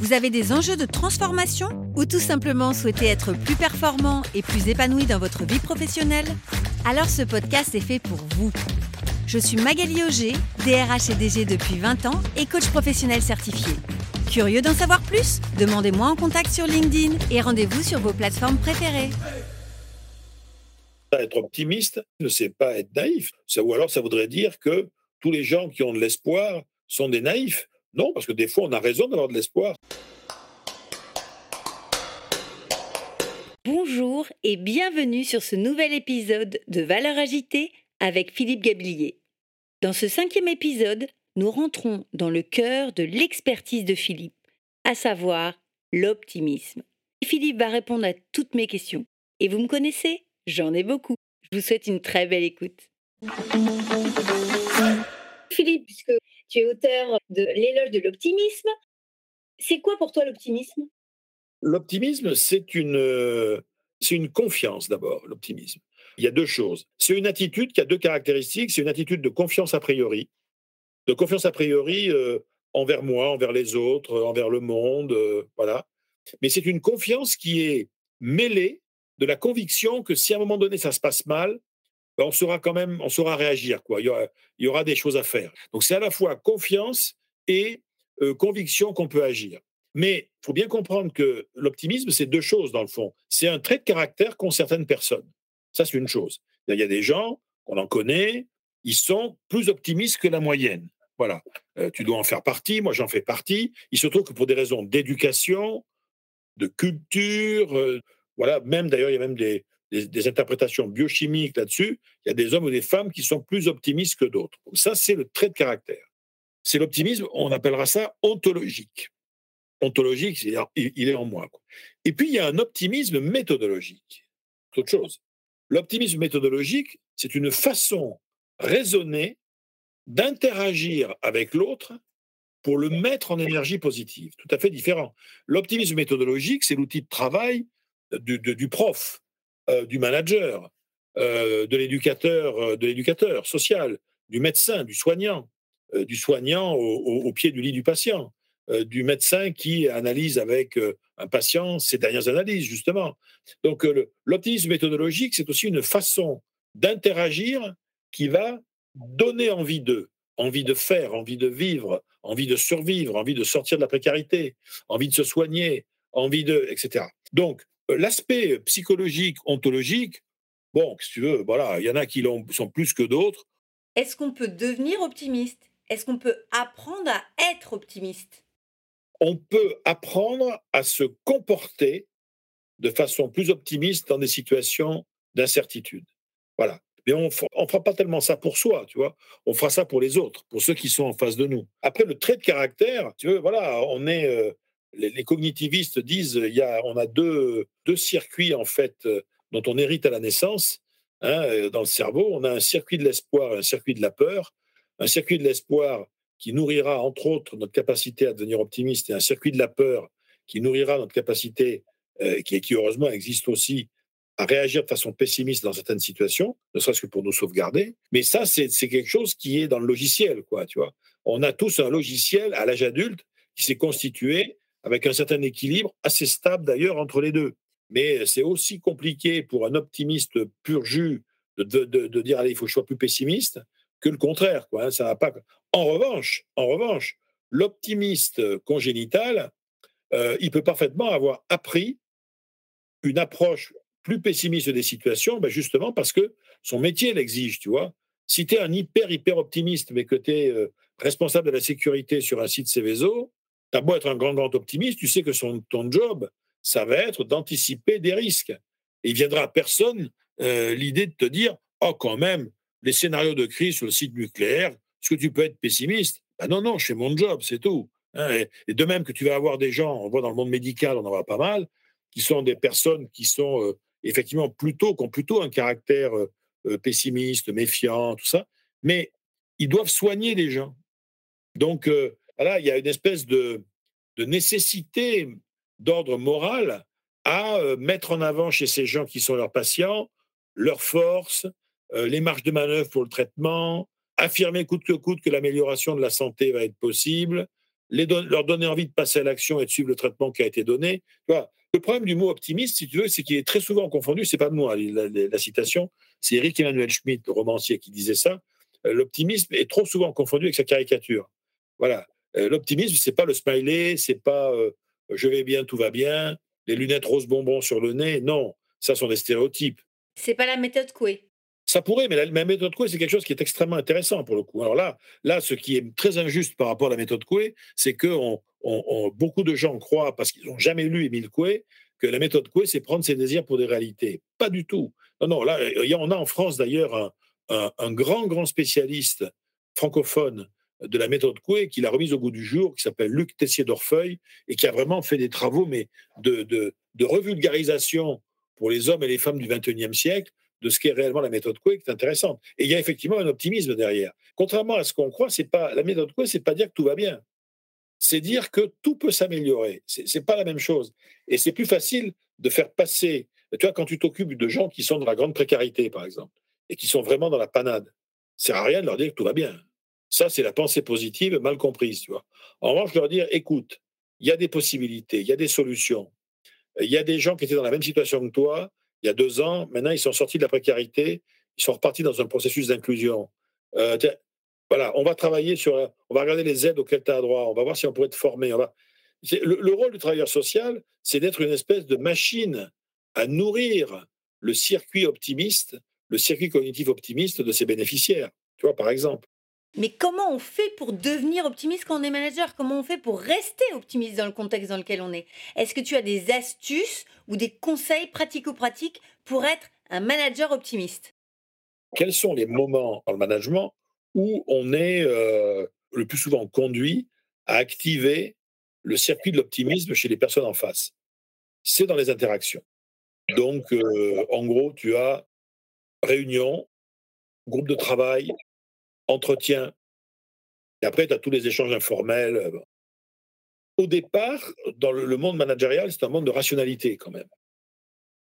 vous avez des enjeux de transformation ou tout simplement souhaitez être plus performant et plus épanoui dans votre vie professionnelle? Alors ce podcast est fait pour vous. Je suis Magali Auger, DRH et DG depuis 20 ans et coach professionnel certifié. Curieux d'en savoir plus? Demandez-moi en contact sur LinkedIn et rendez-vous sur vos plateformes préférées. Être optimiste ne c'est pas être naïf. Ou alors ça voudrait dire que tous les gens qui ont de l'espoir sont des naïfs. Non, parce que des fois on a raison d'avoir de l'espoir. Bonjour et bienvenue sur ce nouvel épisode de Valeurs agitée avec Philippe Gablier. Dans ce cinquième épisode, nous rentrons dans le cœur de l'expertise de Philippe, à savoir l'optimisme. Philippe va répondre à toutes mes questions. Et vous me connaissez J'en ai beaucoup. Je vous souhaite une très belle écoute. Philippe, puisque tu es auteur de L'éloge de l'optimisme, c'est quoi pour toi l'optimisme? L'optimisme, c'est une, euh, c'est une confiance d'abord, l'optimisme. Il y a deux choses. C'est une attitude qui a deux caractéristiques. C'est une attitude de confiance a priori, de confiance a priori euh, envers moi, envers les autres, envers le monde, euh, voilà. Mais c'est une confiance qui est mêlée de la conviction que si à un moment donné ça se passe mal, ben, on saura quand même, on saura réagir. Quoi. Il, y aura, il y aura des choses à faire. Donc c'est à la fois confiance et conviction qu'on peut agir. Mais il faut bien comprendre que l'optimisme, c'est deux choses dans le fond. C'est un trait de caractère qu'ont certaines personnes. Ça, c'est une chose. Il y a des gens, on en connaît, ils sont plus optimistes que la moyenne. Voilà. Euh, tu dois en faire partie, moi j'en fais partie. Il se trouve que pour des raisons d'éducation, de culture, euh, voilà, même d'ailleurs, il y a même des, des, interprétations biochimiques là-dessus. Il y a des hommes ou des femmes qui sont plus optimistes que d'autres. ça, c'est le trait de caractère. C'est l'optimisme, on appellera ça ontologique ontologique, il est en moi. Et puis, il y a un optimisme méthodologique. C'est autre chose. L'optimisme méthodologique, c'est une façon raisonnée d'interagir avec l'autre pour le mettre en énergie positive. Tout à fait différent. L'optimisme méthodologique, c'est l'outil de travail du, prof, du manager, euh, de l'éducateur, euh, de l'éducateur social, du médecin, du soignant, du soignant au, pied du lit du patient. Euh, du médecin qui analyse avec euh, un patient ses dernières analyses, justement. Donc, euh, l'optimisme méthodologique, c'est aussi une façon d'interagir qui va donner envie d'eux, envie de faire, envie de vivre, envie de survivre, envie de sortir de la précarité, envie de se soigner, envie de, etc. Donc, l'aspect psychologique, ontologique, bon, si tu veux, voilà, il y en a qui sont plus que d'autres. Est-ce qu'on peut devenir optimiste? Est-ce qu'on peut apprendre à être optimiste? On peut apprendre à se comporter de façon plus optimiste dans des situations d'incertitude. Voilà. Mais on ne fera pas tellement ça pour soi, tu vois. On fera ça pour les autres, pour ceux qui sont en face de nous. Après, le trait de caractère, tu veux, voilà, on est. Euh, les, cognitivistes disent, il y a, on a deux, deux circuits en fait euh, dont on hérite à la naissance. Hein, euh, dans le cerveau, on a un circuit de l'espoir et un circuit de la peur. Un circuit de l'espoir, qui nourrira entre autres notre capacité à devenir optimiste et un circuit de la peur qui nourrira notre capacité, euh, qui, qui heureusement existe aussi, à réagir de façon pessimiste dans certaines situations, ne serait-ce que pour nous sauvegarder. Mais ça, c'est quelque chose qui est dans le logiciel, quoi, tu vois. On a tous un logiciel à l'âge adulte qui s'est constitué avec un certain équilibre, assez stable d'ailleurs entre les deux. Mais c'est aussi compliqué pour un optimiste pur jus de, de, de, dire allez, il faut que je sois plus pessimiste que le contraire. Quoi, hein, ça va pas. En revanche, en revanche, l'optimiste congénital, euh, il peut parfaitement avoir appris une approche plus pessimiste des situations, ben justement parce que son métier l'exige, tu vois. Si tu es un hyper, hyper optimiste, mais que tu es euh, responsable de la sécurité sur un site Céveso, tu as beau être un grand, grand optimiste, tu sais que son, ton job, ça va être d'anticiper des risques. Il viendra à personne euh, l'idée de te dire, oh quand même, les scénarios de crise sur le site nucléaire, est-ce que tu peux être pessimiste? Ben Non, non, fais mon job, c'est tout. Hein, et, de même que tu vas avoir des gens, on voit dans le monde médical, on en voit pas mal, qui sont des personnes qui sont euh, effectivement, plutôt, qui ont plutôt un caractère pessimiste, méfiant, tout ça, mais ils doivent soigner les gens. Donc, voilà, il y a une espèce de, nécessité d'ordre moral à mettre en avant chez ces gens qui sont leurs patients leurs forces, les marges de manœuvre pour le traitement, affirmer coûte que coûte que l'amélioration de la santé va être possible, leur donner envie de passer à l'action et de suivre le traitement qui a été donné. le problème du mot optimiste, si tu veux, c'est qu'il est très souvent confondu, c'est pas de moi la, citation, c'est Eric Emmanuel Schmitt, le romancier, qui disait ça. L'optimisme est trop souvent confondu avec sa caricature. Voilà. L'optimisme, c'est pas le smiley, c'est pas je vais bien, tout va bien, les lunettes rose bonbon sur le nez. Non, ça sont des stéréotypes. C'est pas la méthode Coué. Ça pourrait, mais la, méthode Coué, c'est quelque chose qui est extrêmement intéressant pour le coup. Alors là, là, ce qui est très injuste par rapport à la méthode Coué, c'est que beaucoup de gens croient, parce qu'ils n'ont jamais lu Émile Coué, que la méthode Coué, c'est prendre ses désirs pour des réalités. Pas du tout. Non, non, là, on a en France d'ailleurs un, grand, grand spécialiste francophone de la méthode Coué qui l'a remise au goût du jour, qui s'appelle Luc Tessier d'Orfeuille, et qui a vraiment fait des travaux mais de, de, revulgarisation pour les hommes et les femmes du XXIe siècle de ce qu'est réellement la méthode Coué, qui est intéressante. Et il y a effectivement un optimisme derrière. Contrairement à ce qu'on croit, c'est pas la méthode Coué, c'est pas dire que tout va bien. C'est dire que tout peut s'améliorer. C'est, pas la même chose. Et c'est plus facile de faire passer. Tu vois, quand tu t'occupes de gens qui sont dans la grande précarité, par exemple, et qui sont vraiment dans la panade, ça sert à rien de leur dire que tout va bien. Ça, c'est la pensée positive mal comprise, tu vois. En revanche, leur dire, écoute, il y a des possibilités, il y a des solutions. Il y a des gens qui étaient dans la même situation que toi il y a deux ans. Maintenant, ils sont sortis de la précarité. Ils sont repartis dans un processus d'inclusion. Euh, voilà, on va travailler sur. On va regarder les aides auxquelles tu as droit. On va voir si on pourrait te former. le, rôle du travailleur social, c'est d'être une espèce de machine à nourrir le circuit optimiste, le circuit cognitif optimiste de ses bénéficiaires. Tu vois, par exemple. Mais comment on fait pour devenir optimiste quand on est manager? Comment on fait pour rester optimiste dans le contexte dans lequel on est? Est-ce que tu as des astuces ou des conseils pratico-pratiques pour être un manager optimiste? Quels sont les moments dans le management où on est euh, le plus souvent conduit à activer le circuit de l'optimisme chez les personnes en face? C'est dans les interactions. Donc, euh, en gros, tu as réunion, groupe de travail, entretien. Et après, tu as tous les échanges informels. Euh, Au départ, dans le monde managérial, c'est un monde de rationalité quand même.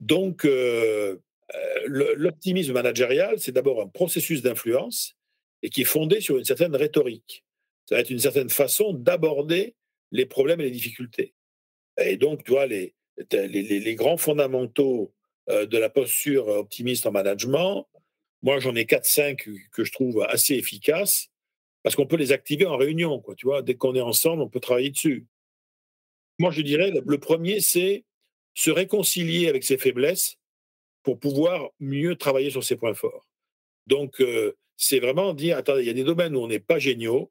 Donc, euh, euh, l'optimisme managérial, c'est d'abord un processus d'influence et qui est fondé sur une certaine rhétorique. Ça va être une certaine façon d'aborder les problèmes et les difficultés. Et donc, tu vois, les, les, les grands fondamentaux de la posture optimiste en management, moi, j'en ai 4-5 que je trouve assez efficaces parce qu'on peut les activer en réunion. Quoi, tu vois, dès qu'on est ensemble, on peut travailler dessus. Moi, je dirais, le premier, c'est se réconcilier avec ses faiblesses pour pouvoir mieux travailler sur ses points forts. Donc, euh, c'est vraiment dire, attendez, il y a des domaines où on n'est pas géniaux,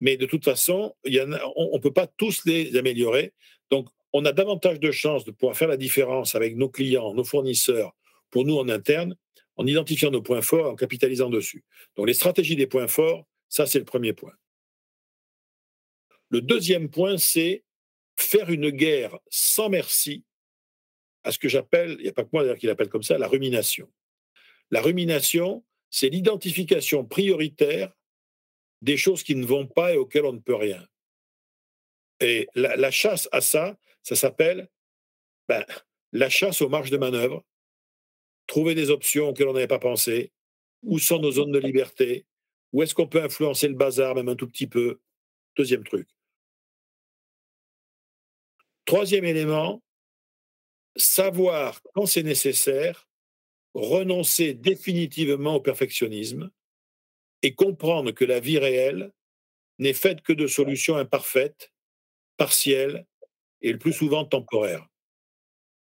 mais de toute façon, on ne peut pas tous les améliorer. Donc, on a davantage de chances de pouvoir faire la différence avec nos clients, nos fournisseurs, pour nous en interne, en identifiant nos points forts et en capitalisant dessus. Donc les stratégies des points forts, ça c'est le premier point. Le deuxième point, c'est faire une guerre sans merci à ce que j'appelle, il n'y a pas que moi d'ailleurs qui l'appelle comme ça, la rumination. La rumination, c'est l'identification prioritaire des choses qui ne vont pas et auxquelles on ne peut rien. Et la, chasse à ça, ça s'appelle ben, la chasse aux marges de manœuvre, trouver des options auxquelles on n'avait pas pensé, où sont nos zones de liberté, où est-ce qu'on peut influencer le bazar, même un tout petit peu? Deuxième truc. Troisième élément, savoir quand c'est nécessaire, renoncer définitivement au perfectionnisme et comprendre que la vie réelle n'est faite que de solutions imparfaites, partielles et le plus souvent temporaires.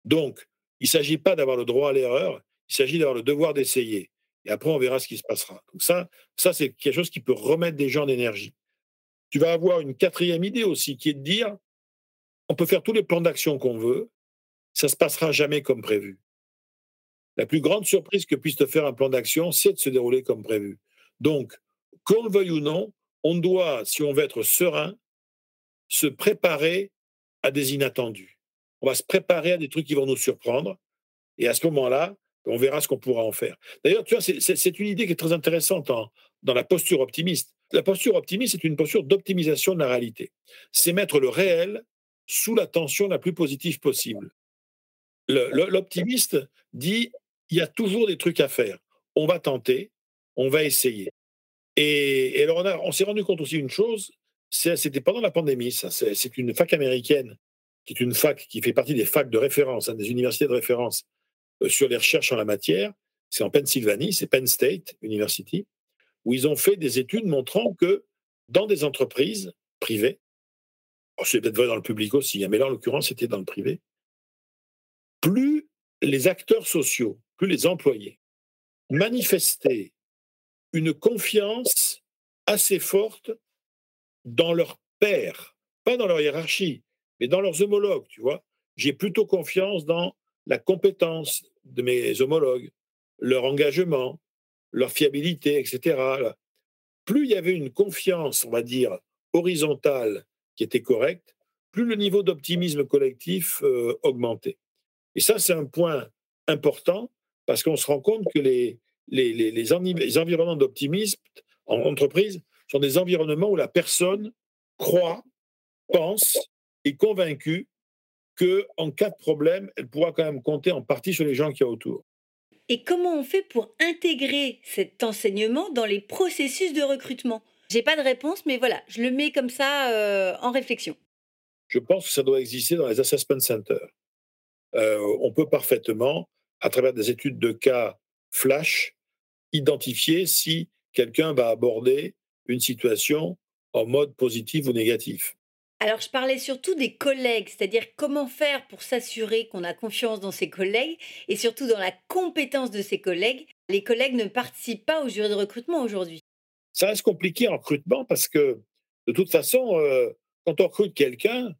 Donc, il ne s'agit pas d'avoir le droit à l'erreur, il s'agit d'avoir le devoir d'essayer. Et après, on verra ce qui se passera. Donc ça, ça c'est quelque chose qui peut remettre des gens d'énergie. Tu vas avoir une quatrième idée aussi, qui est de dire, on peut faire tous les plans d'action qu'on veut, ça ne se passera jamais comme prévu. La plus grande surprise que puisse te faire un plan d'action, c'est de se dérouler comme prévu. Donc, qu'on le veuille ou non, on doit, si on veut être serein, se préparer à des inattendus. On va se préparer à des trucs qui vont nous surprendre. Et à ce moment-là, on verra ce qu'on pourra en faire. D'ailleurs, tu vois, c'est une idée qui est très intéressante dans la posture optimiste. La posture optimiste, c'est une posture d'optimisation de la réalité. C'est mettre le réel sous la tension la plus positive possible. L'optimiste dit il y a toujours des trucs à faire. On va tenter, on va essayer. Et, alors, on, on s'est rendu compte aussi d'une chose c'était pendant la pandémie, ça. C'est une fac américaine, qui est une fac qui fait partie des facs de référence, hein, des universités de référence sur les recherches en la matière. C'est en Pennsylvanie, c'est Penn State University, où ils ont fait des études montrant que dans des entreprises privées, c'est peut-être vrai dans le public aussi, hein, mais là, en l'occurrence, c'était dans le privé, plus les acteurs sociaux, plus les employés manifestaient une confiance assez forte dans leur père, pas dans leur hiérarchie, mais dans leurs homologues, tu vois. J'ai plutôt confiance dans la compétence de mes homologues, leur engagement, leur fiabilité, etc. Plus il y avait une confiance, on va dire, horizontale qui était correcte, plus le niveau d'optimisme collectif euh, augmentait. Et ça, c'est un point important parce qu'on se rend compte que les, environnements d'optimisme en entreprise sont des environnements où la personne croit, pense, est convaincue qu'en cas de problème, elle pourra quand même compter en partie sur les gens qui y a autour. Et comment on fait pour intégrer cet enseignement dans les processus de recrutement? J'ai pas de réponse, mais voilà, je le mets comme ça euh, en réflexion. Je pense que ça doit exister dans les assessment centers. Euh, on peut parfaitement, à travers des études de cas flash, identifier si quelqu'un va aborder une situation en mode positif ou négatif. Alors, je parlais surtout des collègues, c'est-à-dire comment faire pour s'assurer qu'on a confiance dans ses collègues et surtout dans la compétence de ses collègues. Les collègues ne participent pas au jury de recrutement aujourd'hui. Ça reste compliqué en recrutement parce que, de toute façon, euh, quand on recrute quelqu'un,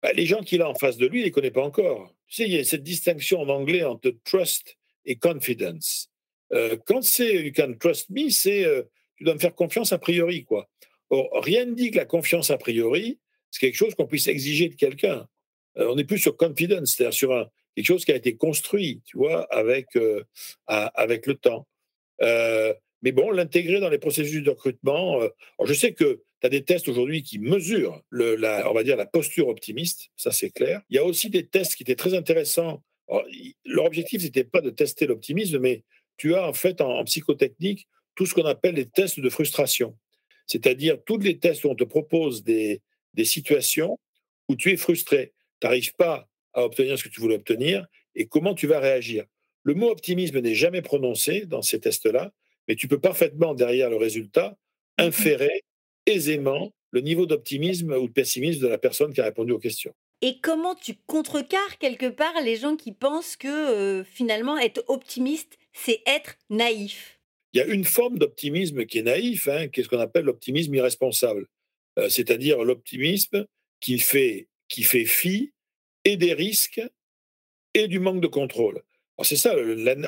bah, les gens qu'il a en face de lui, il ne les connaît pas encore. Tu sais, il y a cette distinction en anglais entre trust et confidence. Euh, quand c'est you can trust me, c'est euh, tu dois me faire confiance a priori, quoi. Or, rien ne dit que la confiance a priori, c'est quelque chose qu'on puisse exiger de quelqu'un. Euh, on n'est plus sur confidence, c'est-à-dire sur quelque chose qui a été construit, tu vois, avec, euh, avec le temps. Euh, mais bon, l'intégrer dans les processus de recrutement. je sais que tu as des tests aujourd'hui qui mesurent, le, la, on va dire, la posture optimiste, ça c'est clair. Il y a aussi des tests qui étaient très intéressants. leur objectif, n'était pas de tester l'optimisme, mais tu as en fait en psychotechnique tout ce qu'on appelle les tests de frustration. C'est-à-dire tous les tests où on te propose des, des situations où tu es frustré, tu n'arrives pas à obtenir ce que tu voulais obtenir, et comment tu vas réagir. Le mot optimisme n'est jamais prononcé dans ces tests-là, mais tu peux parfaitement, derrière le résultat, mmh inférer aisément le niveau d'optimisme ou de pessimisme de la personne qui a répondu aux questions. Et comment tu contrecarres quelque part les gens qui pensent que euh, finalement être optimiste, c'est être naïf? Il y a une forme d'optimisme qui est naïf, hein, qui est ce qu'on appelle l'optimisme irresponsable, euh, c'est-à-dire l'optimisme qui fait, qui fait fi et des risques et du manque de contrôle. C'est ça,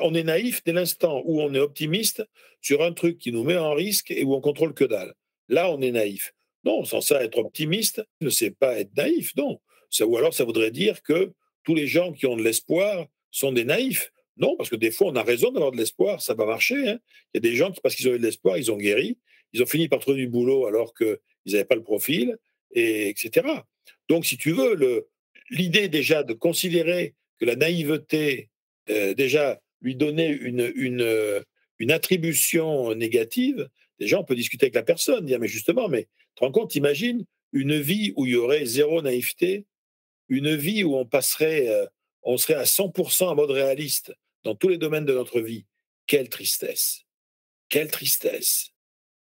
on est naïf dès l'instant où on est optimiste sur un truc qui nous met en risque et où on contrôle que dalle. Là, on est naïf. Non, sans ça, être optimiste ne c'est pas être naïf, non. ou alors, ça voudrait dire que tous les gens qui ont de l'espoir sont des naïfs. Non, parce que des fois, on a raison d'avoir de l'espoir, ça va marcher. Hein. Il y a des gens qui, parce qu'ils ont eu de l'espoir, ils ont guéri, ils ont fini par trouver du boulot alors qu'ils n'avaient pas le profil, et, etc. Donc, si tu veux, l'idée déjà de considérer que la naïveté, euh, déjà, lui donner une, une, une attribution négative, déjà, on peut discuter avec la personne, dire, mais justement, mais tu te rends compte, imagine une vie où il y aurait zéro naïveté, une vie où on passerait, euh, on serait à 100% en mode réaliste, dans tous les domaines de notre vie. Quelle tristesse. Quelle tristesse.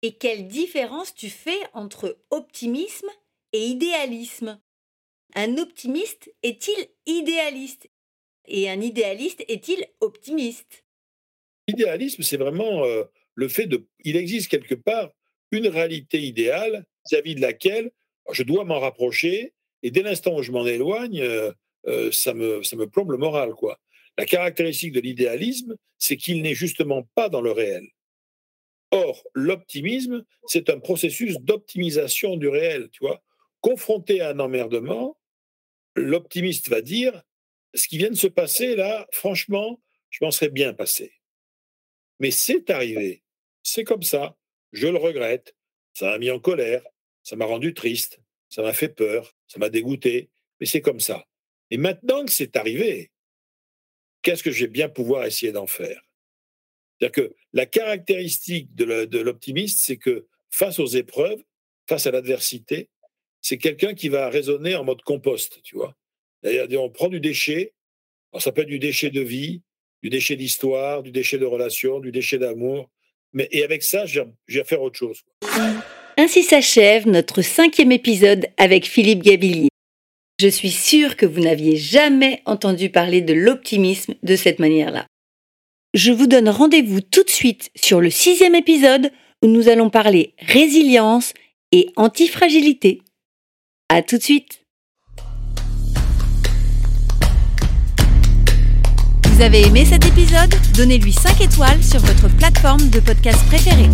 Et quelle différence tu fais entre optimisme et idéalisme? Un optimiste est-il idéaliste? Et un idéaliste est-il optimiste? L'idéalisme, c'est vraiment euh, le fait de... Il existe quelque part une réalité idéale vis-à-vis de laquelle je dois m'en rapprocher, et dès l'instant où je m'en éloigne, euh, euh, ça, me, ça me plombe le moral. quoi. La caractéristique de l'idéalisme, c'est qu'il n'est justement pas dans le réel. Or, l'optimisme, c'est un processus d'optimisation du réel, tu vois. Confronté à un emmerdement, l'optimiste va dire ce qui vient de se passer là, franchement, je m'en serais bien passé. Mais c'est arrivé. C'est comme ça. Je le regrette. Ça m'a mis en colère. Ça m'a rendu triste. Ça m'a fait peur. Ça m'a dégoûté. Mais c'est comme ça. Et maintenant que c'est arrivé, qu'est-ce que je vais bien pouvoir essayer d'en faire? C'est-à-dire que la caractéristique de l'optimiste, c'est que face aux épreuves, face à l'adversité, c'est quelqu'un qui va raisonner en mode compost, tu vois. C'est-à-dire, on prend du déchet, ça peut être du déchet de vie, du déchet d'histoire, du déchet de relation, du déchet d'amour, mais et avec ça, je vais faire autre chose. Ainsi s'achève notre cinquième épisode avec Philippe Gabillier. Je suis sûre que vous n'aviez jamais entendu parler de l'optimisme de cette manière-là. Je vous donne rendez-vous tout de suite sur le sixième épisode où nous allons parler résilience et antifragilité. À tout de suite. Vous avez aimé cet épisode? Donnez-lui 5 étoiles sur votre plateforme de podcast préférée.